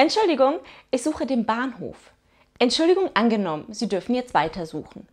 Entschuldigung, ich suche den Bahnhof. Entschuldigung angenommen, Sie dürfen jetzt weitersuchen.